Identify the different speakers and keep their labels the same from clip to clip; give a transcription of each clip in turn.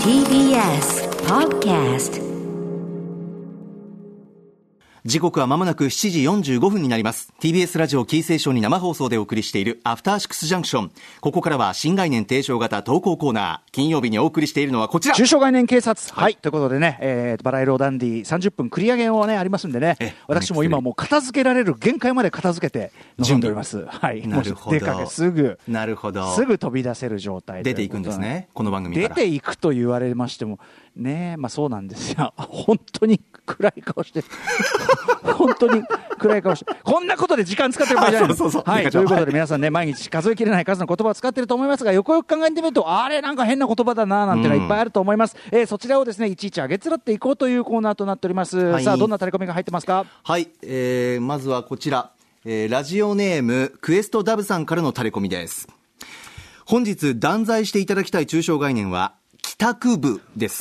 Speaker 1: TBS Podcast
Speaker 2: 時刻は間もなく7時45分になります。TBS ラジオキーセーションに生放送でお送りしているアフターシックスジャンクションここからは新概念提唱型投稿コーナー。金曜日にお送りしているのはこちら。
Speaker 3: 中小概念警察、はい、ということでね、えー、バラ色ダンディ30分繰り上げをねありますんでね。
Speaker 2: え、
Speaker 3: 私も今もう片付けられる限界まで片付けて臨んでおります。はい、
Speaker 2: なるほど。
Speaker 3: 出かけすぐ、
Speaker 2: なるほど。
Speaker 3: すぐ飛び出せる状態
Speaker 2: 出ていくんですねこの番組から。
Speaker 3: 出ていくと言われましても、ねまあそうなんですよ。本当に暗い顔して、本当に暗い顔して、こんなことで時間使ってる場合じゃないの。
Speaker 2: そうそう
Speaker 3: はい、ということで皆さんね、毎日数えきれない数の言葉を使ってると思いますが、よくよく考えてみると、あれなんか変な言葉だななんていうのがいっぱいあると思います。えーそちらをですね、いちいち上げつらっていこうというコーナーとなっております。
Speaker 2: はい。
Speaker 3: さあ、どんなタレコミが入ってますか？
Speaker 2: はい、えー、まずはこちら、えーラジオネームクエストダブさんからのタレコミです。本日断罪していただきたい抽象概念は帰宅部です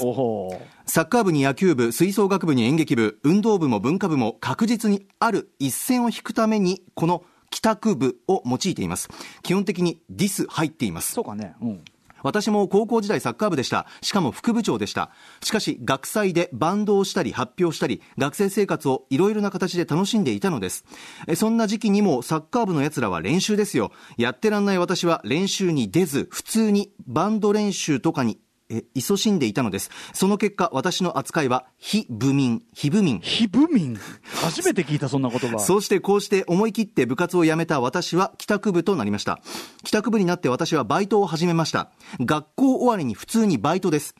Speaker 2: サッカー部に野球部、吹奏楽部に演劇部、運動部も文化部も確実にある一線を引くために、この帰宅部を用いています。基本的にディス入っています。
Speaker 3: そうかね。うん。
Speaker 2: 私も高校時代サッカー部でした。しかも副部長でした。しかし学祭でバンドをしたり発表したり、学生生活をいろいろな形で楽しんでいたのです。えそんな時期にもサッカー部の奴らは練習ですよ。やってらんない私は練習に出ず、普通にバンド練習とかにえ勤しんでいたのです。その結果、私の扱いは非部民、非部民。
Speaker 3: 非部民？初めて聞いた、そんな言葉。
Speaker 2: そうしてこうして思い切って部活を辞めた私は帰宅部となりました。帰宅部になって私はバイトを始めました。学校終わりに普通にバイトです。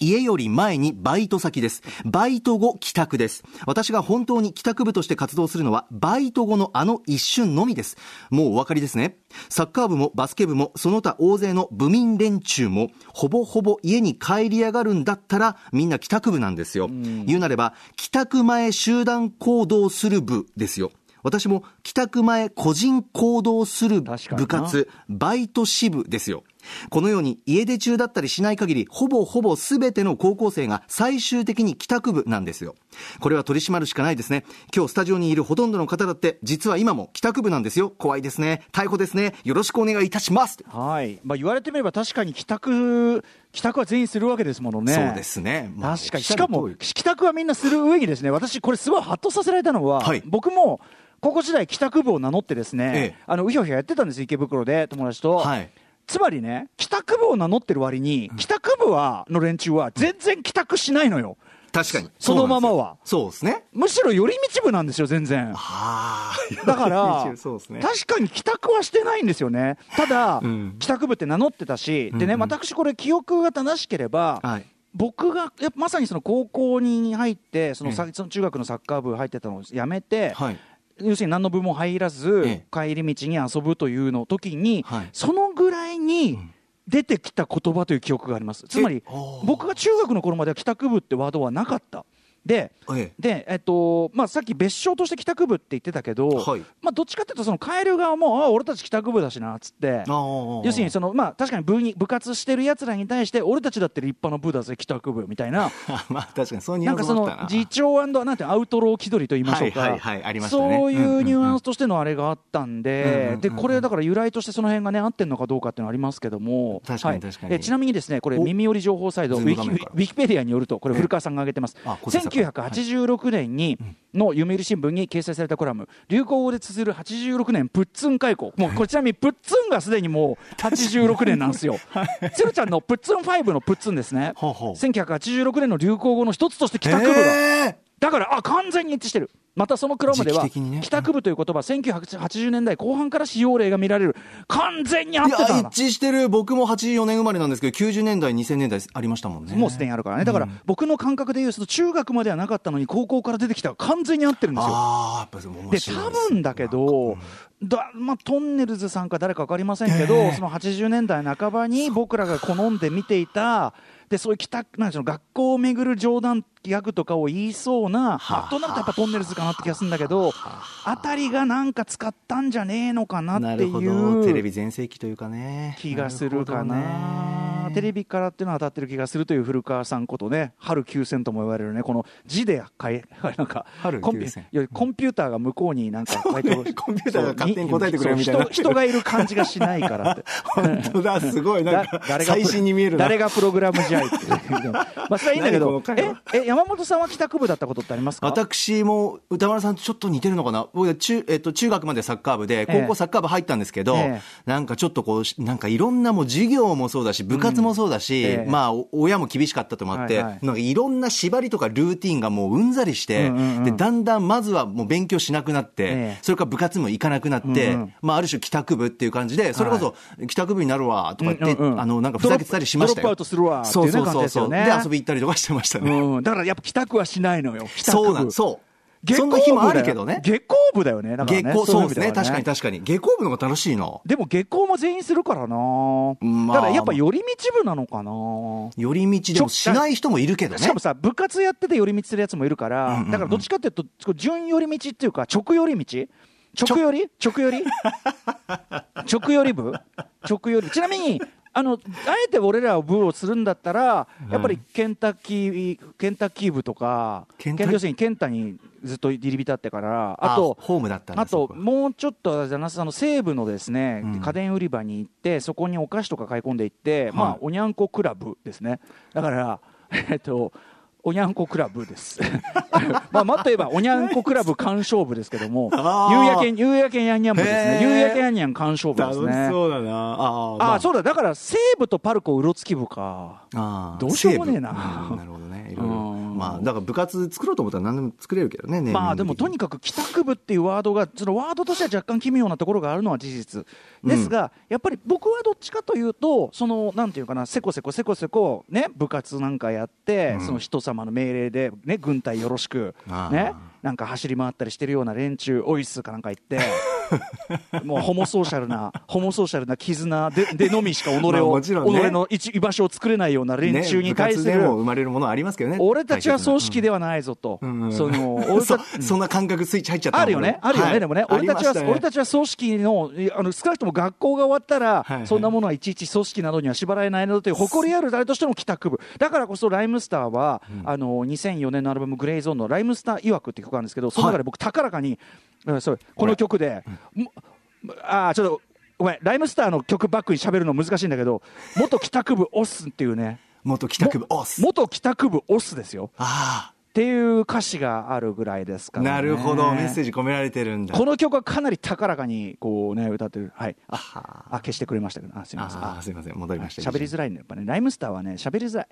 Speaker 2: 家より前にバイト先です。バイト後帰宅です。私が本当に帰宅部として活動するのは、バイト後のあの一瞬のみです。もうお分かりですね。サッカー部もバスケ部も、その他大勢の部民連中も、ほぼほぼ家に帰り上がるんだったら、みんな帰宅部なんですよ。言うなれば、帰宅前集団行動する部ですよ。私も帰宅前個人行動する部活、バイト支部ですよ。このように家出中だったりしない限り、ほぼほぼ全ての高校生が最終的に帰宅部なんですよ。これは取り締まるしかないですね。今日スタジオにいるほとんどの方だって、実は今も帰宅部なんですよ。怖いですね。逮捕ですね。よろしくお願いいたします。
Speaker 3: はい。まあ言われてみれば確かに帰宅、帰宅は全員するわけですものね。
Speaker 2: そうですね。まあ
Speaker 3: 確かに。
Speaker 2: し
Speaker 3: かも帰宅はみんなする上にですね、私これすごいハッとさせられたのは、
Speaker 2: はい
Speaker 3: 僕も高校時代帰宅部を名乗ってですね、
Speaker 2: ええ
Speaker 3: あの、うひょうひょやってたんです池袋で友達と。
Speaker 2: はい。
Speaker 3: つまりね、帰宅部を名乗ってる割に、帰宅部は、の連中は全然帰宅しないのよ。
Speaker 2: 確かに。
Speaker 3: そのままは
Speaker 2: そうですね。
Speaker 3: むしろ寄り道部なんですよ、全然。
Speaker 2: はあ。
Speaker 3: だから、
Speaker 2: ね。
Speaker 3: 確かに帰宅はしてないんですよね。ただ、
Speaker 2: うん
Speaker 3: 帰宅部って名乗ってたし、でね、
Speaker 2: うんうん
Speaker 3: 私これ記憶が正しければ、
Speaker 2: はい。
Speaker 3: 僕がまさにその高校に入ってそのさ
Speaker 2: ええ
Speaker 3: その中学のサッカー部入ってたのをやめて、
Speaker 2: はい。
Speaker 3: 要するに何の部も入らず、
Speaker 2: え
Speaker 3: 帰り道に遊ぶというの時に、
Speaker 2: はい
Speaker 3: そのぐらいに出てきた言葉という記憶があります。つまり僕が中学の頃までは帰宅部ってワードはなかったで
Speaker 2: ええ。
Speaker 3: で、えっとまあ、さっき別称として帰宅部って言ってたけど、
Speaker 2: はい。
Speaker 3: まあ、どっちかっていうとその帰る側もあ俺たち帰宅部だしなっつって。
Speaker 2: ああ。
Speaker 3: 要するにその、まあ、確かに部に部活してるやつらに対して俺たちだって立派な部だぜ帰宅部みたいな。
Speaker 2: まあ確かにそういうニュアン
Speaker 3: なんかその
Speaker 2: スもあったな。
Speaker 3: 次長なんていうのアウトロー気取りと言いましょうか、
Speaker 2: はいはいはいありましたね。
Speaker 3: そういうニュアンス
Speaker 2: ス
Speaker 3: としてのあれがあったん
Speaker 2: うんうん
Speaker 3: で
Speaker 2: うん。うん
Speaker 3: でこれだから由来としてその辺がね合ってるのかどうかっていうのはありますけども
Speaker 2: 確かに
Speaker 3: はい。
Speaker 2: 確かに。
Speaker 3: えちなみにですねこれ
Speaker 2: お
Speaker 3: 耳寄り情報サイドウィキウ
Speaker 2: ズーム画面から。
Speaker 3: ィキペディアによるとこれ古川さんが挙げてます。
Speaker 2: あ小坂さん
Speaker 3: 1986年にの読売新聞に掲載されたコラム流行語で綴る86年プッツン開校もうこれちなみにプッツンがすでにもう86年なんですよ。鶴ちゃんのプッツン5のプッツンですね。
Speaker 2: ほうほう。
Speaker 3: 1986年の流行語の一つとして帰宅部が
Speaker 2: ええ
Speaker 3: だからあ完全に一致してる。またそのクラムでは
Speaker 2: ね。
Speaker 3: 帰宅部という言葉1980年代後半から使用例が見られる。完全に合っ
Speaker 2: いや
Speaker 3: てたんだ。
Speaker 2: 一致してる。僕も84年生まれなんですけど90年代2000年代ありましたもんね。
Speaker 3: もうすでにあるからね。だから僕の感覚でいうと中学まではなかったのに高校から出てきたら完全に合ってるんですよ。
Speaker 2: ああやっぱ
Speaker 3: で
Speaker 2: です
Speaker 3: 分だけど、だまあ、トンネルズさんか誰か分かりませんけど、
Speaker 2: ええ。
Speaker 3: その80年代半ばに僕らが好んで見ていたでそういう帰宅なんでしょう学校を巡る冗談ギャグとかを言いそうな、まあ、となるとやっぱトンネルズかなって気がするんだけど、あたりがなんか使ったんじゃねえのかなってい
Speaker 2: なるほど。テレ
Speaker 3: う
Speaker 2: ビ全盛期というかね。
Speaker 3: 気がするかなテレビからっていうのは当たってる気がするという古川さんことね。春9戦とも言われるね。この字で書い。なんか
Speaker 2: 春
Speaker 3: コンピ
Speaker 2: 9000
Speaker 3: いやコンピューターが向こうになんか 回答
Speaker 2: コンピューターが勝手に答えてくれるみたいな。
Speaker 3: 人人がいる感じがしないからって。
Speaker 2: 本当だすごいなんか
Speaker 3: だ誰がプロ
Speaker 2: 最新に見えるな。
Speaker 3: 誰がプログラム試合ってまあそれはいいんだけどええ山本さんは帰宅部だったことってありますか？
Speaker 2: 私も歌丸さんとちょっと似てるのかな？僕は中,、えっと、中学までサッカー部で
Speaker 3: ええ
Speaker 2: 高校サッカー部入ったんですけど、
Speaker 3: ええ。
Speaker 2: なんかちょっとこうしなんかいろんなもう授業もそうだし部活もそうだし、
Speaker 3: ええ。
Speaker 2: まあお親も厳しかったともあって、
Speaker 3: はいはい。
Speaker 2: なんかいろんな縛りとかルーティンがもううんざりして、
Speaker 3: うんうんうん。
Speaker 2: でだんだんまずはもう勉強しなくなって、
Speaker 3: ええ。
Speaker 2: それから部活も行かなくなって、
Speaker 3: うんうん。
Speaker 2: まあ、ある種帰宅部っていう感じでそれこそ帰宅部になるわとか言って、
Speaker 3: うんうんうん。
Speaker 2: あのなんかふざけてたりしましたよ。
Speaker 3: ドロップアウトするわっていうね。
Speaker 2: そうそうそう
Speaker 3: ですよね
Speaker 2: で遊び行ったりとかしてましたね、
Speaker 3: うん、だからやっぱ帰宅はしないのよ帰宅部。
Speaker 2: そうなんそう
Speaker 3: 下校
Speaker 2: そんな日もあるけどね。
Speaker 3: 部だよ下校部だよね。だからね。
Speaker 2: 下校、そうですね。確かに確かに。下校部の方が楽しいな。
Speaker 3: でも下校も全員するからな、
Speaker 2: まあ。
Speaker 3: ただやっぱ寄り道部なのかな。
Speaker 2: 寄り道でもしない人もいるけどね。
Speaker 3: しかもさ部活やってて寄り道するやつもいるから、だからどっちかっていうと順寄り道っていうか直寄り道？直寄り？直寄り？直寄り部？直寄り？ちなみにあのあえて俺らを部をするんだったらやっぱりケンタッキーケンタッキー部とか要するにケンタにずっと入り浸ってからあと
Speaker 2: ホームだったんだ
Speaker 3: あともうちょっとじゃなさあの西部のですね、
Speaker 2: うん。
Speaker 3: 家電売り場に行ってそこにお菓子とか買い込んでいって、まあおにゃんこクラブですね。だからえっとおにゃんこクラブです。まあ、もっと言えば、おにゃんこクラブ鑑賞部ですけども、夕焼け、夕焼けやんにゃん部ですね。夕焼けやんにゃん鑑賞部ですね。
Speaker 2: うだな。あ
Speaker 3: ああ、
Speaker 2: う
Speaker 3: そうだ、だから西部とパルコうろつき部か。どうしようもねえな
Speaker 2: なるほどね。いろいろ。
Speaker 3: うん。
Speaker 2: まあ、だから部活作ろうと思ったら何でも作れるけどね。
Speaker 3: まあでもとに
Speaker 2: か
Speaker 3: かく帰宅部っていうワードが、そのワードとしては若干奇妙なところがあるのは事実。ですが、やっぱり僕はどっちかというと、そのなんていうかな、せこせこせこせこ、ね、部活なんかやって、
Speaker 2: うん。
Speaker 3: その人様の命令で、ね、軍隊よろしくね、なんか走り回ったりしてるような連中、オイスかなんか言って、もうホモソーシャルな、ホモソーシャルな絆で でのみしか己を、己の一居場所を作れないような連中に対する、
Speaker 2: 生まれるものはありますけどね。
Speaker 3: 俺たちは組織ではないぞと、その 俺
Speaker 2: そん。な感覚スイッチ入っちゃったの
Speaker 3: あるよね、あるよね、
Speaker 2: はい。
Speaker 3: でもね、
Speaker 2: あ
Speaker 3: 俺たちは、俺たちは組織の、いあの少なくとも学校が終わったら、そんなものはいちいち組織などには縛られないなどという誇りある誰としての帰宅部、だからこそライムスターは、あの2004年のアルバム、グレイゾーンのライムスター曰くっていう曲があるんですけど、その中で僕、高らかに、うんそう。この曲で、もあーちょっと、ごめん、ライムスターの曲バックに喋るの難しいんだけど、元帰宅部オスっていうね、
Speaker 2: 元帰宅部、オス。
Speaker 3: 元帰宅部オスですよ。
Speaker 2: あ
Speaker 3: っていう歌詞があるぐらいですかね、
Speaker 2: なるほど。メッセージ込められてるんだ。
Speaker 3: この曲はかなり高らかにこうね歌ってる。はい。あ
Speaker 2: は
Speaker 3: あ。消してくれましたけど。あすみません。
Speaker 2: ああ、すいません。戻りました。
Speaker 3: 喋りづらいねやっぱねライムスターはね喋りづらい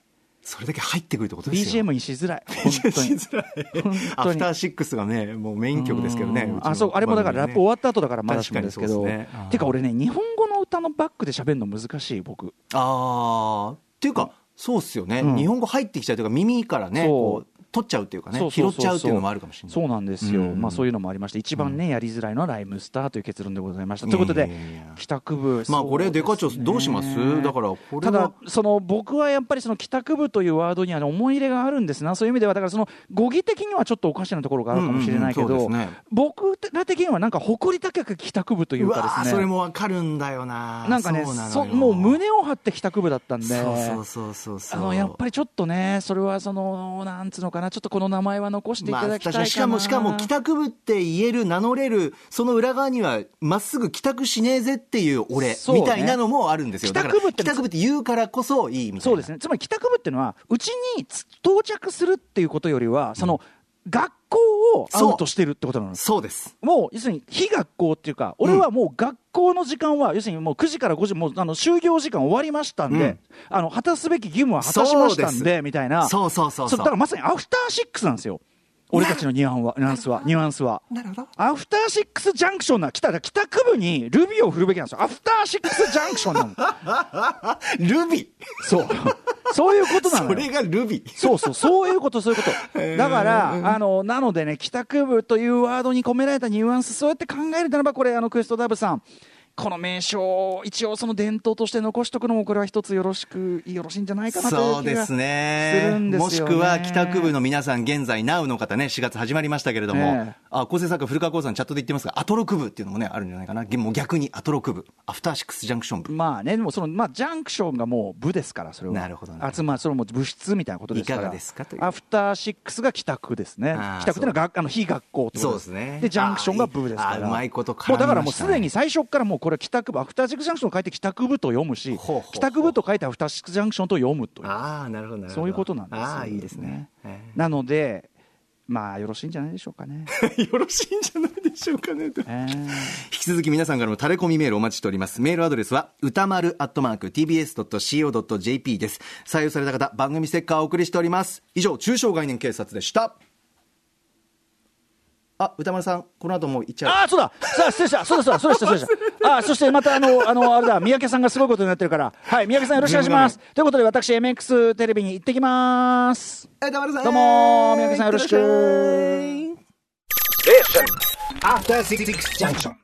Speaker 2: それだけ入ってくるってことですよ。
Speaker 3: BGM にしづらい。本当
Speaker 2: し
Speaker 3: に
Speaker 2: づらい。
Speaker 3: 本
Speaker 2: アフターシックスがね、もうメイン曲ですけどね。
Speaker 3: あそうあれもだからラップ終
Speaker 2: 番
Speaker 3: わった後だからまだしもですけど。
Speaker 2: ね。
Speaker 3: てか俺ね日本語の歌のバックで喋るの難しい僕。
Speaker 2: ああ、っていうか、そうっすよね。
Speaker 3: うん。
Speaker 2: 日本語入ってきちゃうというか、耳からね、こう、取っちゃうっていうかね拾っちゃうっていうのもあるかもしれない。
Speaker 3: そうなんですよ、
Speaker 2: うん。
Speaker 3: まあ、そういうのもありまして、一番ね、やりづらいのはライムスターという結論でございました。ということで帰宅部、
Speaker 2: まあこれデカ長どうします？だから
Speaker 3: ただ、その僕はやっぱりその帰宅部というワードにはね思い入れがあるんですな、そういう意味では、だからその語義的にはちょっとおかしなところがあるかもしれないけど
Speaker 2: うんうんね、
Speaker 3: 僕ら的にはなんか誇り高く帰宅部というかですね。
Speaker 2: ーそれもわかるんだよな。
Speaker 3: なんかね
Speaker 2: そう
Speaker 3: もう胸を張って帰宅部だったんで、
Speaker 2: そうそうそうそうそう。
Speaker 3: あのやっぱりちょっとね、それはその、なんつうのかな、ちょっとこの名前は残していただきたいかな、
Speaker 2: まあ、しかも、しかも、帰宅部って言える、名乗れる、その裏側には、まっすぐ帰宅しねえぜっていう俺、みたいなのもあるんですよ。
Speaker 3: 帰宅部って
Speaker 2: 帰宅部って言うからこそいいみたいな。
Speaker 3: そうですね、つまり帰宅部っていうのは、うちにつ到着するっていうことよりは、その学校をアウトしてるってことなの。
Speaker 2: そうです。
Speaker 3: もう要するに非学校っていうか、俺はもう学校の時間は、要するにもう9時から5時、もうあの就業時間終わりましたんで、
Speaker 2: うん
Speaker 3: あの果たすべき義務は果たしましたん
Speaker 2: で
Speaker 3: でみたいな、
Speaker 2: そうそうそうそう
Speaker 3: だからまさにアフターシックスなんですよ、俺たちのニュアンはニュアンスは、ニュアンスは。
Speaker 2: なるほど。
Speaker 3: アフターシックスジャンクションな、来たら帰宅部にルビーを振るべきなんですよ。アフターシックスジャンクションなの。
Speaker 2: ルビ？
Speaker 3: そう。そういうことなのよ。
Speaker 2: それがルビ
Speaker 3: そうそう、そういうこと、そういうこと。だから、あの、なのでね、帰宅部というワードに込められたニュアンス、そうやって考えるならば、これ、あの、クエストダブさん、この名称を一応その伝統として残しとくのもこれは一つよろしくよろしいんじゃないかなという
Speaker 2: そうです
Speaker 3: 気がする
Speaker 2: ね
Speaker 3: んですよね。
Speaker 2: もしくは帰宅部の皆さん現在 NOW の方ね4月始まりましたけれども、
Speaker 3: ええ。
Speaker 2: あ構成作家古川光さんチャットで言ってますがアトロク部っていうのもねあるんじゃないかな。もう逆にアトロク部アフターシックスジャンクション部。
Speaker 3: まあね、でもその、まあ、ジャンクションがもう部ですから、それは。
Speaker 2: なるほどなるほど
Speaker 3: あつまり、それも物質みたいなことですから。
Speaker 2: いかがですかという。
Speaker 3: アフターシックスが帰宅ですね。帰宅っていうのは学あの非学校と
Speaker 2: そうですね。
Speaker 3: で、ジャンクションが部ですから。
Speaker 2: うまいこと絡みましたね。
Speaker 3: もうだからもうすでに最初からもうこれ帰宅部、アフターシックスジャンクションを書いて帰宅部と読むし帰宅部と書いてアフターシックスジャンクションと読むという。
Speaker 2: ああなるほどなるほど
Speaker 3: そういうことなんですよ
Speaker 2: ああいいですね、え
Speaker 3: なので、まあ、よろしいんじゃないでしょうかね。
Speaker 2: え よろしいんじゃないでしょうかねと
Speaker 3: えー
Speaker 2: 引き続き皆さんからのタレコミメールお待ちしております。メールアドレスは、歌丸アットマーク tbs.co.jp です。採用された方、番組ステッカーをお送りしております。以上、中小概念警察でした。あ、歌丸さん、この後もう行っちゃう。
Speaker 3: ああ、そうだ、さあ、失礼した、そうだ、そうだ、そうでした、そうでした。あそしてまた、あの、あの、あれだ、三宅さんがすごいことになってるから、はい、三宅さんよろしくお願いします。ということで、私、MX テレビに行ってきます。
Speaker 2: 歌丸さん
Speaker 3: どうも三宅さんよろしく
Speaker 2: いってらっしゃい
Speaker 4: After Six Junction.